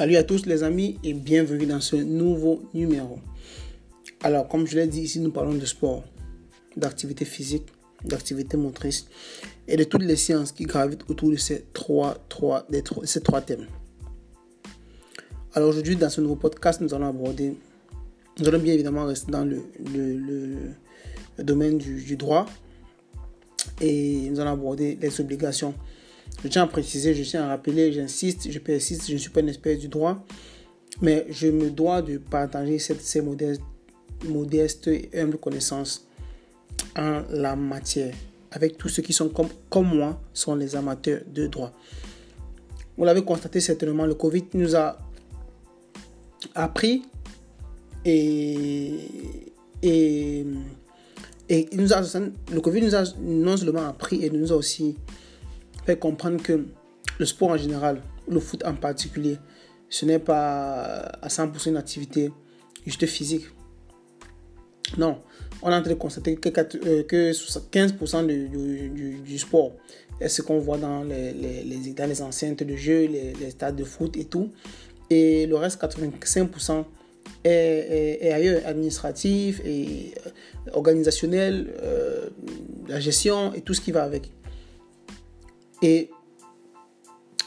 Salut à tous les amis et bienvenue dans ce nouveau numéro. Alors, comme je l'ai dit ici, nous parlons de sport, d'activité physique, d'activité motrice et de toutes les sciences qui gravitent autour de ces trois, ces trois thèmes. Alors aujourd'hui, dans ce nouveau podcast, nous allons aborder, nous allons bien évidemment rester dans le, domaine du droit et nous allons aborder les obligations je tiens à préciser, je tiens à rappeler, j'insiste, je persiste, je ne suis pas une espèce du droit, mais je me dois de partager cette, ces modestes, et humbles connaissances en la matière avec tous ceux qui sont comme, comme moi, sont les amateurs de droit. Vous l'avez constaté certainement, le Covid nous a appris et, et, et nous a, le Covid nous a non seulement appris et nous a aussi comprendre que le sport en général, le foot en particulier, ce n'est pas à 100% une activité juste physique. Non, on est en train de constater que, 15% euh, du, du, sport est ce qu'on voit dans les, les, dans les enceintes de jeu, les, stades de foot et tout. Et le reste, 85%, est, est, ailleurs, administratif et euh, organisationnel, euh, la gestion et tout ce qui va avec. Et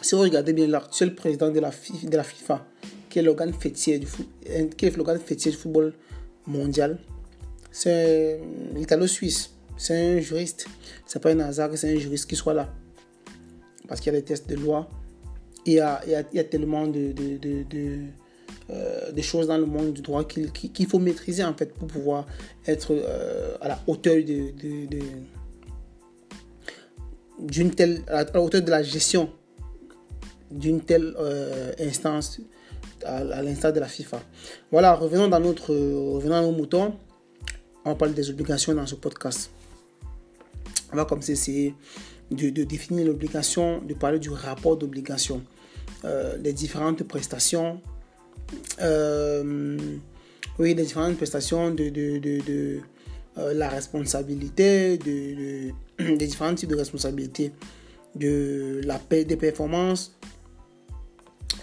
si vous regardez bien l'actuel président de la, FIFA, qui est l'organe fêtier fêtier du football mondial, c'est l'Italo-Suisse. C'est un juriste. C'est pas un hasard que c'est un juriste qui soit là. Parce qu'il y a des tests de loi. Il y a, il y a, tellement de, de, euh, choses dans le monde du droit qu'il faut maîtriser en fait pour pouvoir être euh, à la hauteur de, d'une telle, à la hauteur de la gestion d'une telle euh, instance à, l'instar de la FIFA. Voilà, revenons dans notre, revenons à nos moutons. On parle des obligations dans ce podcast. On va comme essayer de, de définir l'obligation, de parler du rapport d'obligation, euh, les différentes prestations, euh, oui, les différentes prestations de, de, de euh, la responsabilité, de, des différents types de responsabilités, de la paix des performances.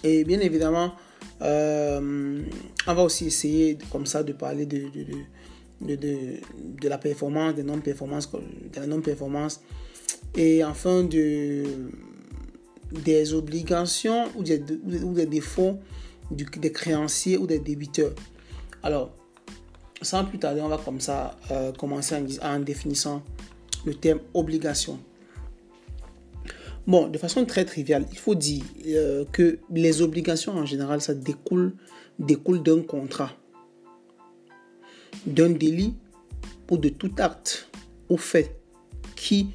Et bien évidemment, euh, on va aussi essayer comme ça de parler de, de, de, de la performance, des non-performances, de la non-performance. Et enfin, de, des obligations ou des, ou des défauts des créanciers ou des débiteurs. Alors, sans plus tarder, on va comme ça euh, commencer en, définissant le terme obligation. Bon, de façon très triviale, il faut dire euh, que les obligations en général, ça découle, découle d'un contrat, d'un délit ou de tout acte ou fait qui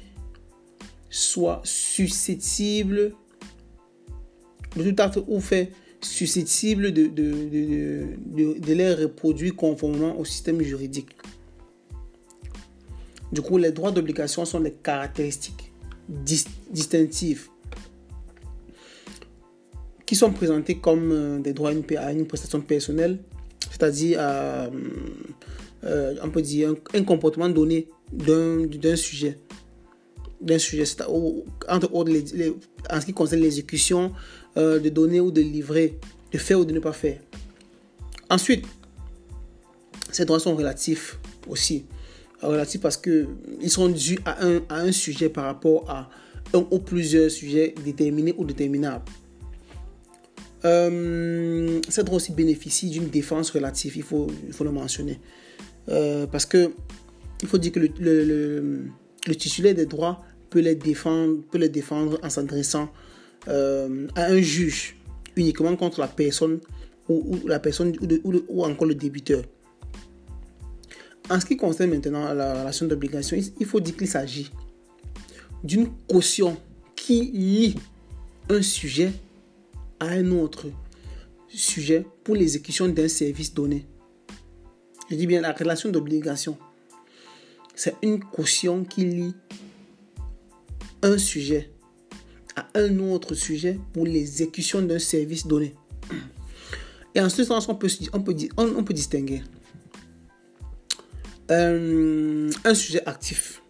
soit susceptible de tout acte ou fait susceptible de, les reproduire conformément au système juridique. Du coup, les droits d'obligation sont des caractéristiques distinctives qui sont présentées comme euh, des droits à une prestation personnelle, c'est-à-dire euh, euh, on peut dire un, comportement donné d'un sujet d'un sujet, entre autres en ce qui concerne l'exécution de donner ou de livrer, de faire ou de ne pas faire. Ensuite, ces droits sont relatifs aussi. Relatifs parce qu'ils sont dus à un, à un sujet par rapport à un ou plusieurs sujets déterminés ou déterminables. Euh, ces droits aussi bénéficient d'une défense relative, il faut, le mentionner. Euh, parce que il faut dire que le, titulaire des droits peut les défendre, peut les défendre en s'adressant euh, à un juge uniquement contre la personne ou, la personne ou, encore le débiteur. En ce qui concerne maintenant la relation d'obligation, il faut dire qu'il s'agit d'une caution qui lie un sujet à un autre sujet pour l'exécution d'un service donné. Je dis bien la relation d'obligation. C'est une caution qui lie un sujet à un autre sujet pour l'exécution d'un service donné. Et en ce sens, on peut, on peut, on, peut distinguer euh, un sujet actif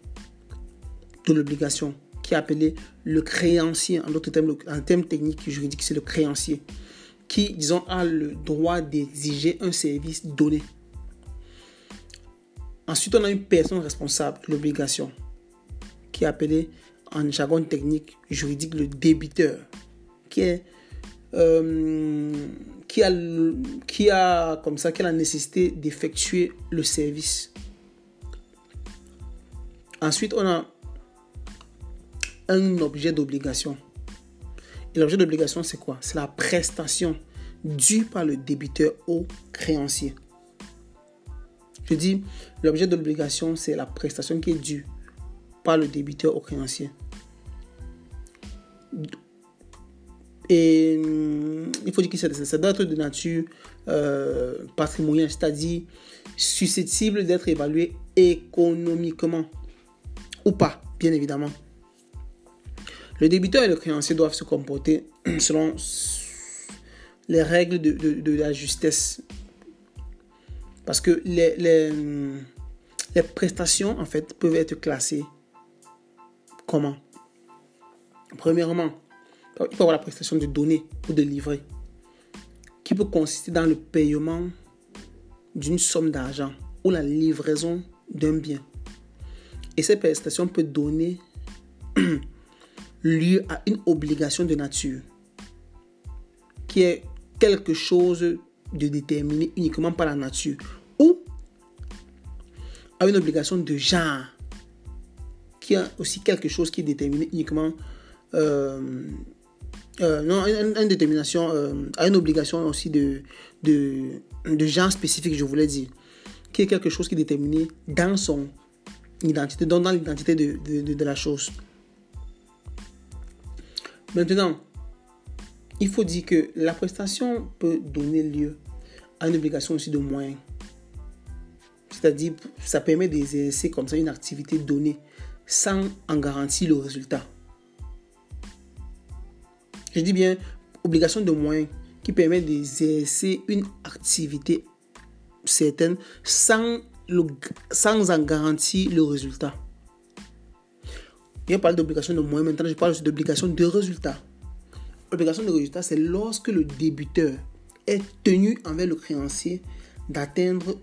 de l'obligation qui est appelé le créancier. En d'autres termes, en termes techniques juridiques, c'est le créancier. qui, disons, a le droit d'exiger un service donné. Ensuite, on a une personne responsable de l'obligation, qui est appelée en jargon technique juridique le débiteur, qui est euh, qui a, qui a comme ça qui a la nécessité d'effectuer le service. Ensuite, on a un objet d'obligation. Et l'objet d'obligation, c'est quoi? C'est la prestation due par le débiteur au créancier. Je dis, l'objet d'obligation, c'est la prestation qui est due par le débiteur au créancier. Et hum, il faut dire que ça doit être de nature euh, patrimoniale, c'est-à-dire susceptible d'être évalué économiquement pas, bien évidemment. Le débiteur et le créancier doivent se comporter selon les règles de, la justesse. Parce que les, prestations, en fait, peuvent être classées comment? Premièrement, il faut avoir la prestation de donner ou de livrer, qui peut consister dans le paiement d'une somme d'argent ou la livraison d'un bien. Et cette prestation peut donner lieu à une obligation de nature, qui est quelque chose de déterminé uniquement par la nature, ou à une obligation de genre, qui est aussi quelque chose qui est déterminé uniquement euh, euh, non, une, détermination, euh, à une obligation aussi de, de, de, genre spécifique, je voulais dire, qui est quelque chose qui est déterminé dans son identité, dans, dans l'identité de, de, de, la chose. Maintenant, il faut dire que la prestation peut donner lieu à une obligation aussi de moyens. C'est-à-dire, ça permet d'exercer comme ça une activité donnée sans en garantir le résultat. Je dis bien obligation de moyens qui permet d'exercer une activité certaine sans, sans en garantir le résultat. Je parle d'obligation de moyens, maintenant je parle d'obligation de résultat. L'obligation de résultat, c'est lorsque le débiteur est tenu envers le créancier d'atteindre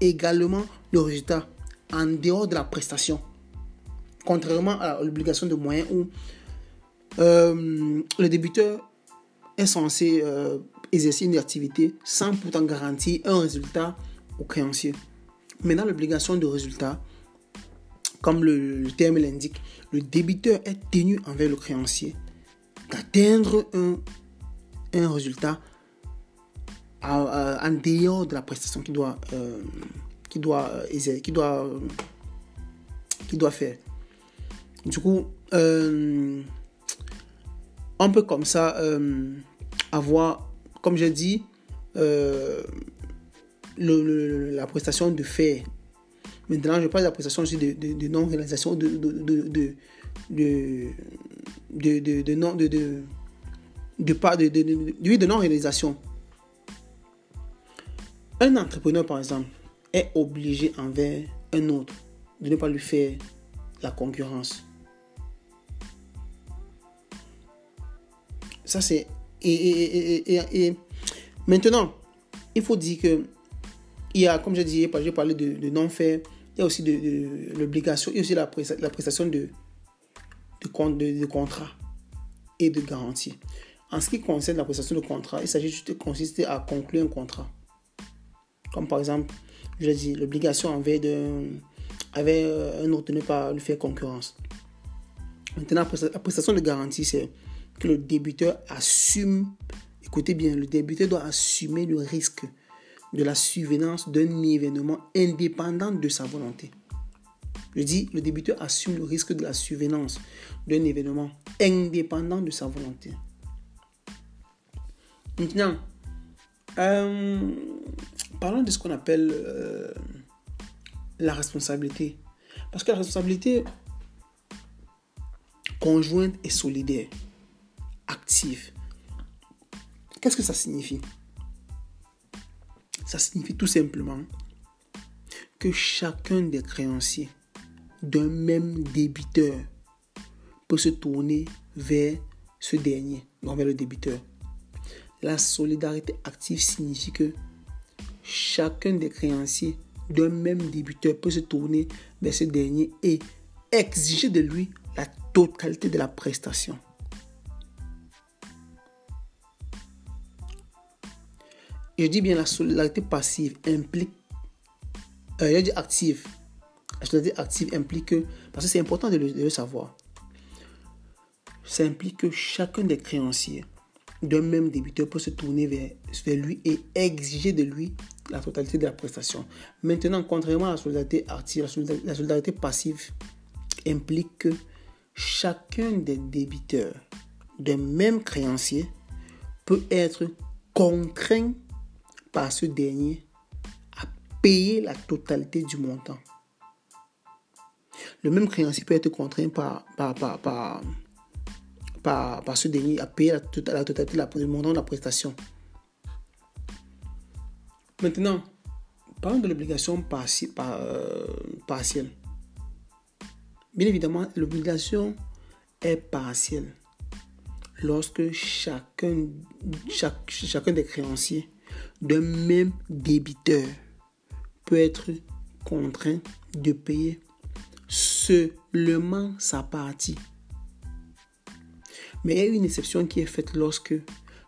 également le résultat en dehors de la prestation. Contrairement à l'obligation de moyens où euh, le débuteur est censé euh, exercer une activité sans pourtant garantir un résultat au créancier. Maintenant, l'obligation de résultat, comme le, terme l'indique, le débiteur est tenu envers le créancier d'atteindre un, résultat en dehors de la prestation qu'il doit, euh, doit, qui doit, qui doit faire. Du coup, on peut comme ça euh, avoir, comme j'ai dit, euh, la prestation de faire. Maintenant, je parle de la prestation aussi de, non-réalisation, de, de, de, non, de, de, de non-réalisation. Un entrepreneur, par exemple, est obligé envers un autre de ne pas lui faire la concurrence. Ça, c'est. Et, maintenant, il faut dire que. Il y a, comme je disais, j'ai parlé de, non-faire. Il y a aussi de, l'obligation. Il y a aussi la, prestation de, de, de, contrat et de garantie. En ce qui concerne la prestation de contrat, il s'agit juste de consister à conclure un contrat. Comme par exemple, je dis, l'obligation envers, avec un autre de ne pas lui faire concurrence. Maintenant, la prestation de garantie, c'est que le débuteur assume, écoutez bien, le débuteur doit assumer le risque de la survenance d'un événement indépendant de sa volonté. Je dis, le débuteur assume le risque de la survenance d'un événement indépendant de sa volonté. Maintenant, euh, parlons de ce qu'on appelle euh, la responsabilité. Parce que la responsabilité conjointe et solidaire active. Qu'est-ce que ça signifie? Ça signifie tout simplement que chacun des créanciers d'un même débiteur peut se tourner vers ce dernier, non vers le débiteur. la solidarité active signifie que chacun des créanciers d'un même débiteur peut se tourner vers ce dernier et exiger de lui la totalité de la prestation. Je dis bien la solidarité passive implique, euh, je dis active. La solidarité active implique que, parce que c'est important de le, savoir, ça implique que chacun des créanciers d'un même débiteur peut se tourner vers, vers, lui et exiger de lui la totalité de la prestation. Maintenant, contrairement à la solidarité active, la solidarité passive implique que chacun des débiteurs d'un même créancier peut être contraint par ce dernier à payer la totalité du montant. Le même créancier peut être contraint par, par, par, par, ce dernier à payer la, la totalité du montant de la prestation. Maintenant, parlons de l'obligation euh, partielle. Bien évidemment, l'obligation est partielle lorsque chacun, chacun des créanciers d'un même débiteur peut être contraint de payer seulement sa partie. Mais il y a une exception qui est faite lorsque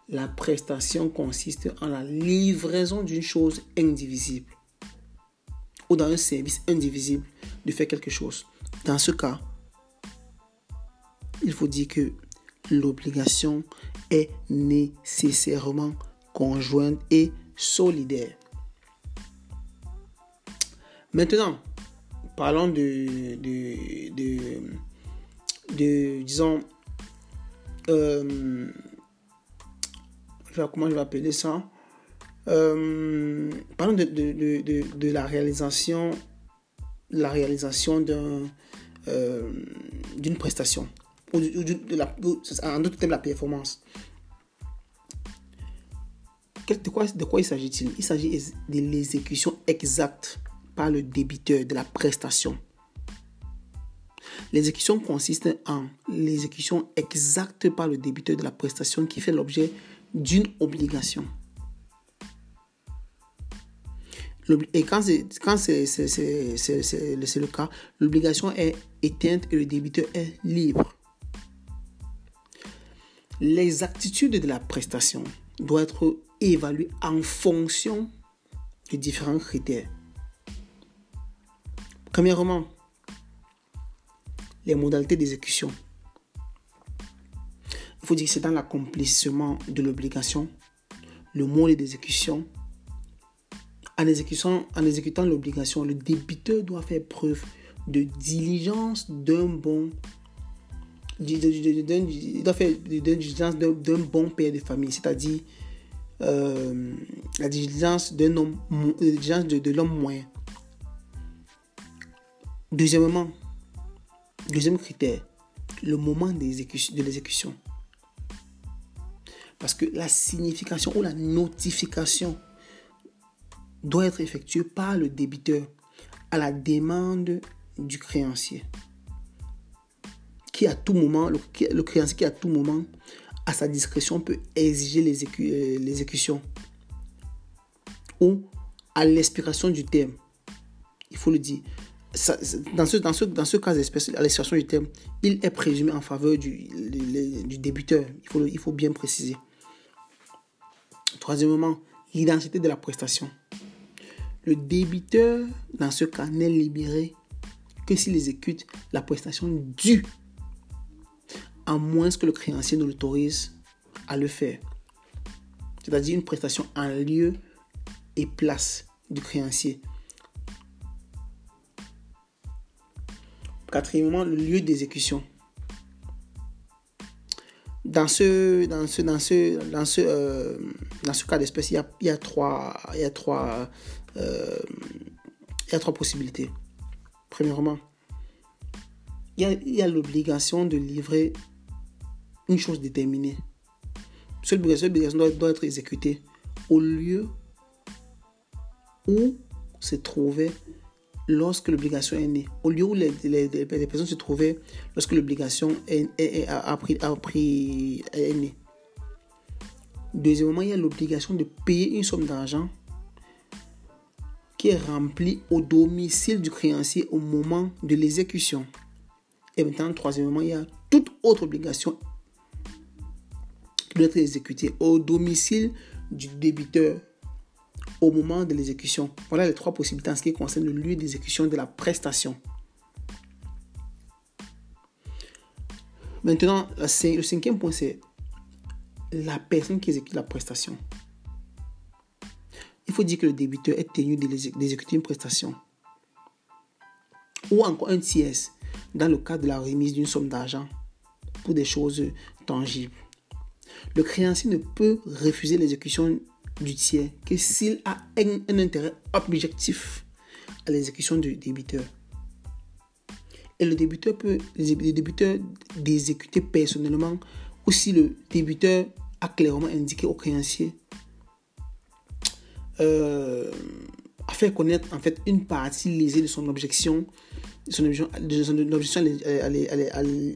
la prestation consiste en la livraison d'une chose indivisible ou dans un service indivisible de faire quelque chose. Dans ce cas, il faut dire que l'obligation est nécessairement conjointe et solidaire. Maintenant, parlons de, de, de, disons, euh, comment je vais appeler ça? Euh, Parlons de, de, la réalisation, la réalisation euh, d'une prestation ou de, la, en d'autres termes, la performance. De quoi, il s'agit-il? Il, s'agit de l'exécution exacte par le débiteur de la prestation. L'exécution consiste en l'exécution exacte par le débiteur de la prestation qui fait l'objet d'une obligation. Et quand c'est le cas, l'obligation est éteinte et le débiteur est libre. L'exactitude de la prestation doit être évaluée en fonction de différents critères. Premièrement, les modalités d'exécution. Il faut dire que c'est dans l'accomplissement de l'obligation, le mode d'exécution. En, exécutant, en exécutant l'obligation, le débiteur doit faire preuve de diligence d'un bon d'un bon père de famille, c'est-à-dire euh, la diligence d'un homme, de, de l'homme moyen. Deuxièmement, deuxième critère, le moment de l'exécution. Parce que la signification ou la notification doit être effectuée par le débiteur à la demande du créancier qui à tout moment, le, créancier qui à tout moment, à sa discrétion, peut exiger euh, l'exécution. Ou à l'expiration du terme. Il faut le dire. dans, ce, dans, ce, dans ce cas à l'expiration du terme, il est présumé en faveur du, du débiteur. Il faut, il faut bien préciser. Troisièmement, l'identité de la prestation. Le débiteur, dans ce cas, n'est libéré que s'il exécute la prestation due à moins que le créancier ne l'autorise à le faire. C'est-à-dire une prestation en lieu et place du créancier. Quatrièmement, le lieu d'exécution. Dans ce, dans ce, dans ce, dans ce, euh, dans ce cas d'espèce, il, y a, trois, il y a trois, euh, il y a trois possibilités. Premièrement, il y a l'obligation de livrer une chose déterminée. Cette obligation, doit, être exécutée au lieu où se trouvait lorsque l'obligation est née, au lieu où les, personnes se trouvaient lorsque l'obligation est, a, pris, est née. Deuxièmement, il y a l'obligation de payer une somme d'argent qui est remplie au domicile du créancier au moment de l'exécution. Et maintenant, troisièmement, il y a toute autre obligation être exécutée au domicile du débiteur au moment de l'exécution. Voilà les trois possibilités en ce qui concerne le lieu d'exécution de la prestation. Maintenant, le cinquième point, c'est la personne qui exécute la prestation. Il faut dire que le débiteur est tenu d'exécuter une prestation. Ou encore un tiers dans le cas de la remise d'une somme d'argent pour des choses tangibles. Le créancier ne peut refuser l'exécution du tiers que s'il a un, intérêt objectif à l'exécution du débiteur. Et le débiteur peut, le débiteur d'exécuter personnellement ou si le débiteur a clairement indiqué au créancier euh, a fait connaître fait une partie lésée de son objection, son objection, de son objection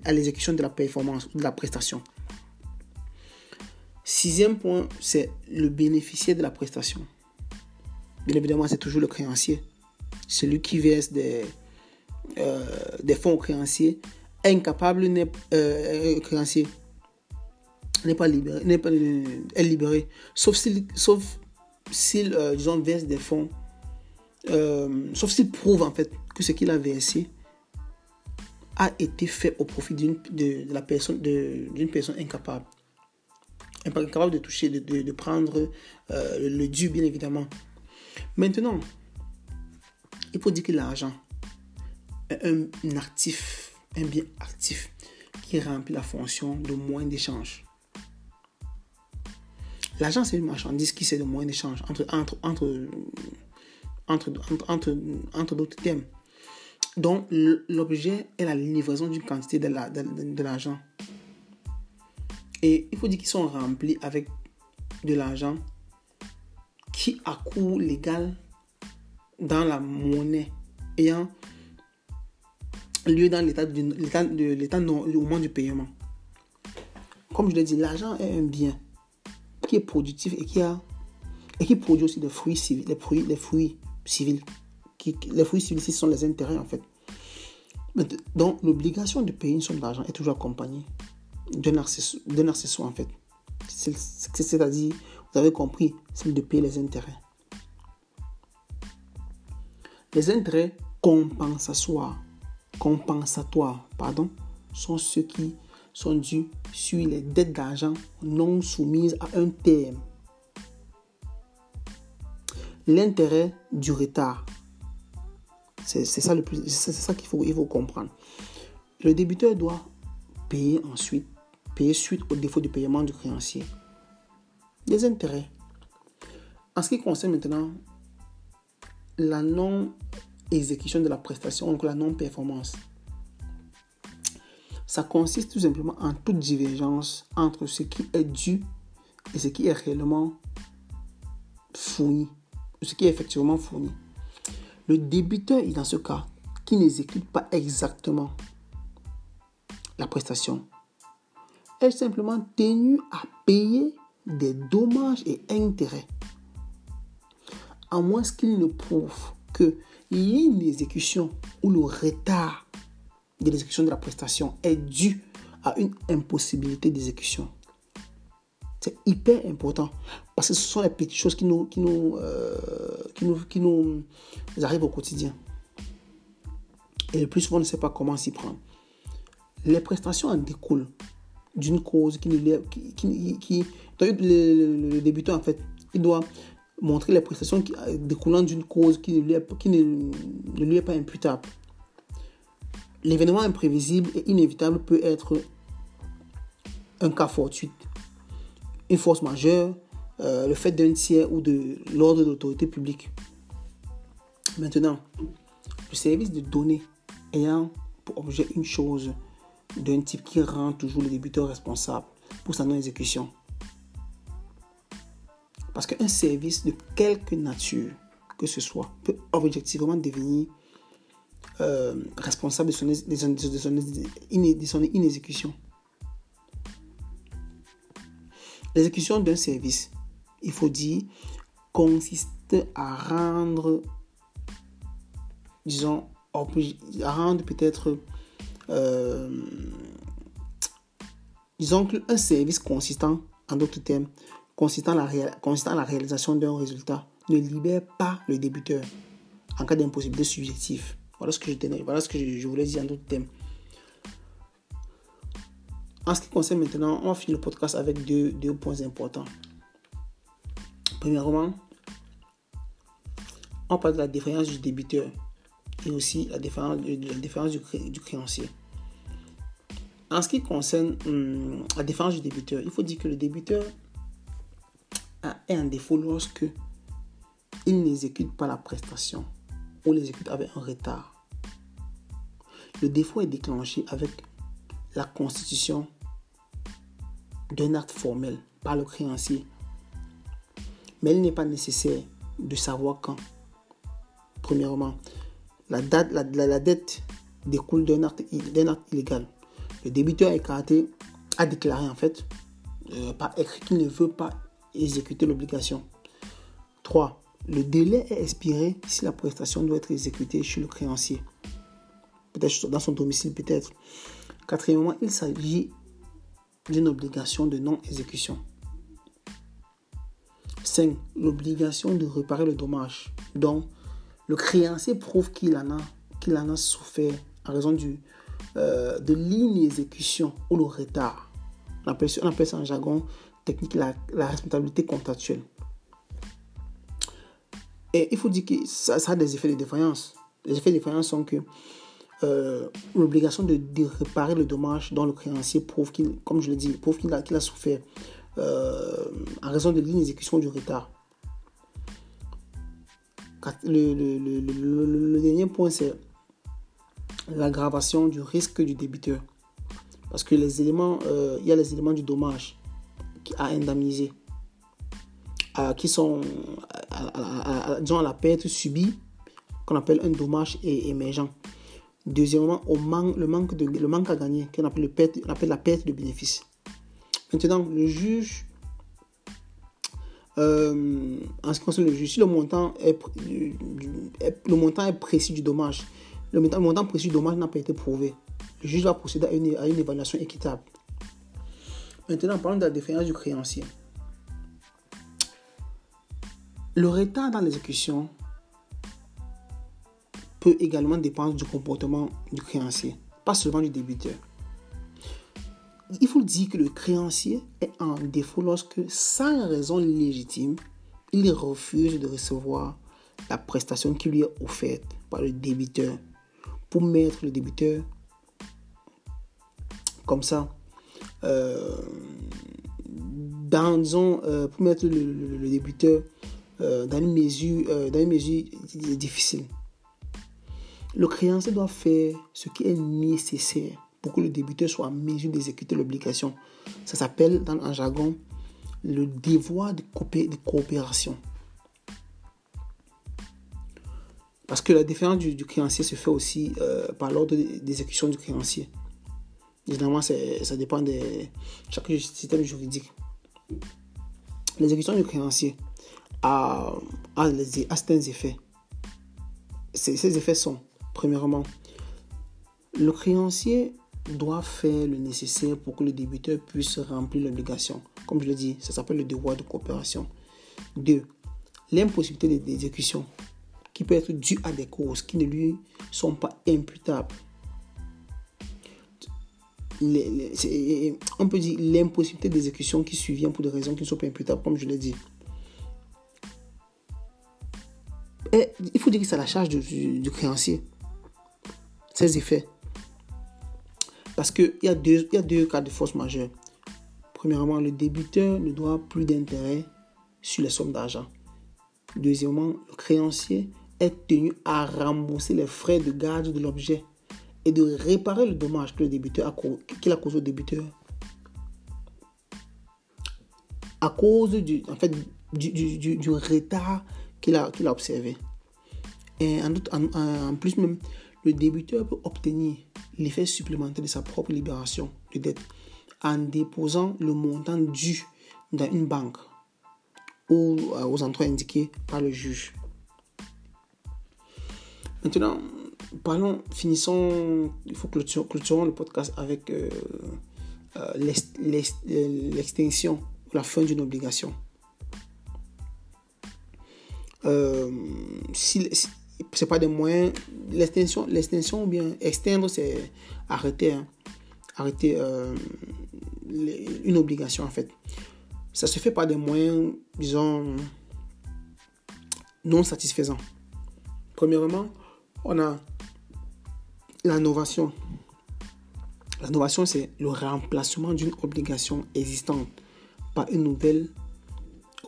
à l'exécution de la performance ou de la prestation. Sixième point, c'est le bénéficiaire de la prestation. Bien évidemment, c'est toujours le créancier. Celui qui verse des, euh, fonds au créancier. Incapable n'est euh, créancier n'est pas libéré, n'est pas est libéré, sauf s'il, s'il euh, disons, verse des fonds, sauf s'il prouve en fait que ce qu'il a versé a été fait au profit d'une personne incapable incapable de toucher, de, de, prendre euh, le dû, bien évidemment. Maintenant, il faut dire que l'argent est un actif, un bien actif qui remplit la fonction de moyen d'échange. L'argent, c'est une marchandise qui sert de moyen d'échange entre, entre, entre, entre, entre, entre d'autres thèmes. Donc, l'objet est la livraison d'une quantité de l'argent. La, de, et il faut dire qu'ils sont remplis avec de l'argent qui a coût légal dans la monnaie ayant lieu dans l'état de l'état au moment du paiement. Comme je l'ai dit, l'argent est un bien qui est productif et qui a et qui produit aussi des fruits civils, les fruits, les fruits civils. Qui, les fruits civils, ce sont les intérêts en fait. Donc l'obligation de payer une somme d'argent est toujours accompagnée d'un accessoire en fait. C'est-à-dire, vous avez compris, c'est de payer les intérêts. Les intérêts compensatoires, compensatoires pardon, sont ceux qui sont dus sur les dettes d'argent non soumises à un terme. L'intérêt du retard, c'est ça, le plus, ça qu'il faut, il faut comprendre. Le débiteur doit payer ensuite payer suite au défaut de paiement du créancier. Les intérêts. En ce qui concerne maintenant la non-exécution de la prestation, donc la non-performance, ça consiste tout simplement en toute divergence entre ce qui est dû et ce qui est réellement fourni, ce qui est effectivement fourni. Le débiteur dans ce cas qui n'exécute pas exactement la prestation est simplement tenu à payer des dommages et intérêts. À moins qu'il ne prouve que l'inexécution ou le retard de l'exécution de la prestation est dû à une impossibilité d'exécution. C'est hyper important parce que ce sont les petites choses qui nous, qui nous, euh, qui nous, qui nous arrivent au quotidien. Et le plus souvent, on ne sait pas comment s'y prendre. Les prestations en découlent d'une cause qui, qui, qui, le, débutant en fait, il doit montrer les prestations qui, euh, découlant d'une cause qui, ne lui, est, qui ne, lui est pas imputable. L'événement imprévisible et inévitable peut être un cas fortuit, une force majeure, euh, le fait d'un tiers ou de l'ordre de l'autorité publique. Maintenant, le service de données ayant pour objet une chose d'un type qui rend toujours le débuteur responsable pour sa non-exécution. Parce qu'un service de quelque nature que ce soit peut objectivement devenir euh, responsable de son, de, son, inexécution. L'exécution d'un service, il faut dire, consiste à rendre, disons, à rendre peut-être, euh, disons qu'un service consistant, en d'autres termes, consistant à la, consistant la réalisation d'un résultat, ne libère pas le débuteur en cas d'impossibilité subjective. Voilà ce que je tenais, voilà ce que je, voulais dire en d'autres termes. En ce qui concerne maintenant, on va finir le podcast avec deux, deux points importants. Premièrement, on parle de la différence du débiteur et aussi la la différence du, créancier. En ce qui concerne hum, la différence du débiteur, il faut dire que le débiteur a un défaut lorsque il n'exécute pas la prestation ou l'exécute avec un retard. Le défaut est déclenché avec la constitution d'un acte formel par le créancier. Mais il n'est pas nécessaire de savoir quand. Premièrement, la, date, la, dette découle d'un acte, acte, illégal. Le débiteur est a déclaré en fait euh, par écrit qu'il ne veut pas exécuter l'obligation. 3. Le délai est expiré si la prestation doit être exécutée chez le créancier. Peut-être dans son domicile, peut-être. Quatrièmement, il s'agit d'une obligation de non-exécution. 5. L'obligation de réparer le dommage. Donc, le créancier prouve qu'il en, a, qu'il en a souffert en raison du, euh, de l'inexécution ou le retard. On appelle, ça en jargon technique la, responsabilité contractuelle. Et il faut dire que ça, a des effets de défaillance. Les effets de défaillance sont que euh, l'obligation de, réparer le dommage dont le créancier prouve qu'il, comme je l'ai dit, prouve qu'il a, souffert euh, en raison de l'inexécution du retard. Le, le dernier point, c'est l'aggravation du risque du débiteur. Parce que les éléments, euh, il y a les éléments du dommage à indemniser, qui sont à, à, la perte subie, qu'on appelle un dommage émergent. Deuxièmement, au manque, le, manque de, le manque à gagner, qu'on appelle, le appelle la perte de bénéfice. Maintenant, le juge, euh, en ce qui concerne le juge, si le montant le montant est précis du dommage, le montant, précis du dommage n'a pas été prouvé, le juge va procéder à une, à une évaluation équitable. Maintenant, parlons de la défaillance du créancier. Le retard dans l'exécution peut également dépendre du comportement du créancier, pas seulement du débiteur. Il faut dire que le créancier est en défaut lorsque, sans raison légitime, il refuse de recevoir la prestation qui lui est offerte par le débiteur pour mettre le débiteur comme ça euh, dans, euh, pour mettre le, débiteur euh, dans une mesure, dans une mesure difficile. Le créancier doit faire ce qui est nécessaire pour que le débiteur soit en mesure d'exécuter l'obligation. Ça s'appelle dans un jargon le devoir de, coopération. Parce que la différence du, créancier se fait aussi par l'ordre d'exécution du créancier. Évidemment, ça dépend de chaque système juridique. L'exécution du créancier a, a, certains effets. Ces, effets sont, premièrement, le créancier doit faire le nécessaire pour que le débiteur puisse remplir l'obligation. Comme je l'ai dit, ça s'appelle le devoir de coopération. Deux, l'impossibilité d'exécution peut être due à des causes qui ne lui sont pas imputables on peut dire l'impossibilité d'exécution qui survient pour des raisons qui ne sont pas imputables, comme je l'ai dit. Et il faut dire que c'est la charge du, créancier, ces effets. Parce qu'il y, a deux, y a deux cas de force majeure. Premièrement, le débiteur ne doit plus d'intérêt sur les sommes d'argent. Deuxièmement, le créancier est tenu à rembourser les frais de garde de l'objet et de réparer le dommage que le qu'il a causé au débiteur à cause du, en fait, du, du, retard qu'il a, qu'il a observé. Et en, en, plus même, le débiteur peut obtenir l'effet supplémentaire de sa propre libération de dette en déposant le montant dû dans une banque ou euh, aux endroits indiqués par le juge. Maintenant, parlons, finissons, il faut clôturer, clôturons le podcast avec euh, euh, l'extinction ou la fin d'une obligation. si, c'est pas des moyens, l'extinction, l'extinction ou bien extendre, c'est arrêter, hein. arrêter une obligation en fait. Ça se fait par des moyens, disons, non satisfaisants. Premièrement, on a l'innovation. L'innovation, c'est le remplacement d'une obligation existante par une nouvelle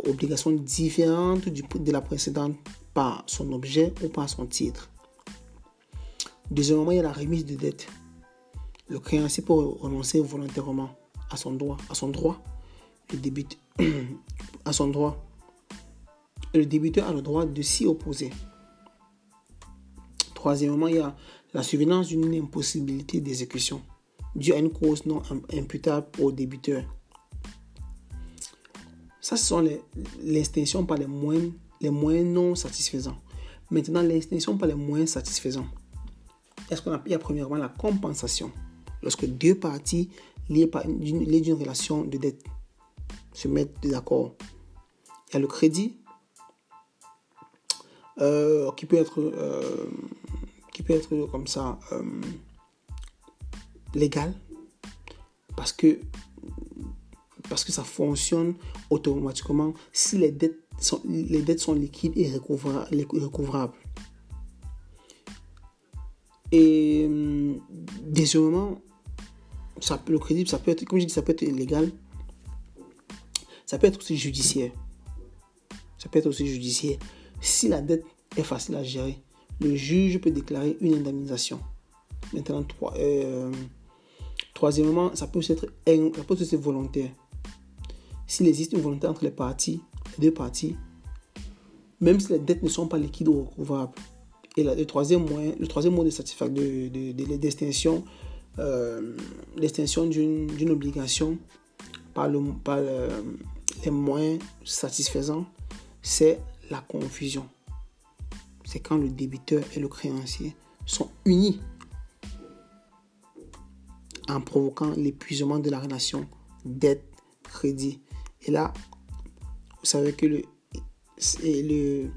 obligation différente de la précédente par son objet ou par son titre. Deuxièmement, il y a la remise de dette. Le créancier peut renoncer volontairement à son droit, à son droit, le à son droit. Le débiteur a le droit de s'y opposer. Troisièmement, il y a la survenance d'une impossibilité d'exécution due à une cause non imputable au débiteur. Ça, ce sont l'extinction par les moyens, les moyens non satisfaisants. Maintenant, l'extinction par les moyens satisfaisants. Est-ce qu'on appelle premièrement la compensation Lorsque deux parties liées d'une relation de dette se mettent d'accord. Il y a le crédit euh, qui peut être euh, peut être comme ça euh, légal parce que parce que ça fonctionne automatiquement si les dettes sont, les dettes sont liquides et recouvrables. Et deuxièmement, ça, le crédit, ça peut être, comme je dis, ça peut être illégal. Ça peut être aussi judiciaire. Ça peut être aussi judiciaire. Si la dette est facile à gérer, le juge peut déclarer une indemnisation. Maintenant, euh, troisièmement, ça peut, être, être volontaire. S'il existe une volonté entre les parties, les deux parties, même si les dettes ne sont pas liquides ou recouvrables. Et le troisième moyen, le troisième mot de satisfaction, de, de, de, d'extinction, euh, d'une obligation par, le, par les moyens satisfaisants, c'est la confusion. C'est quand le débiteur et le créancier sont unis en provoquant l'épuisement de la relation dette-crédit. Et là, vous savez que le, c'est le,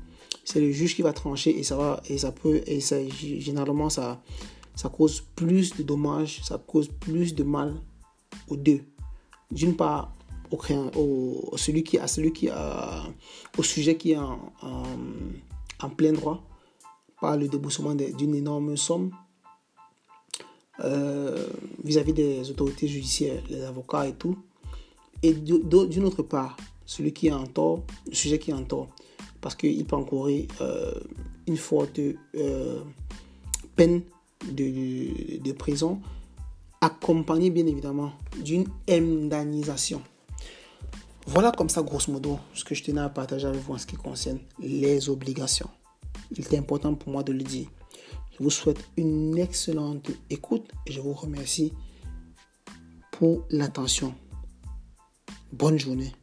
le juge qui va trancher et ça va et ça peut et ça généralement ça ça cause plus de dommages, ça cause plus de mal aux deux. D'une part, au, au, celui qui a celui qui a au sujet qui est plein droit par le déboursement d'une énorme somme euh, vis-à-vis des autorités judiciaires, les avocats et tout. Et d'une autre part, celui qui est en tort, le sujet qui est en tort, parce qu'il peut encourir euh, une forte euh, peine de, de, prison, accompagné bien évidemment d'une indemnisation. Voilà comme ça, grosso modo, ce que je tenais à partager avec vous en ce qui concerne les obligations. Il est important pour moi de le dire. Je vous souhaite une excellente écoute et je vous remercie pour l'attention. Bonne journée.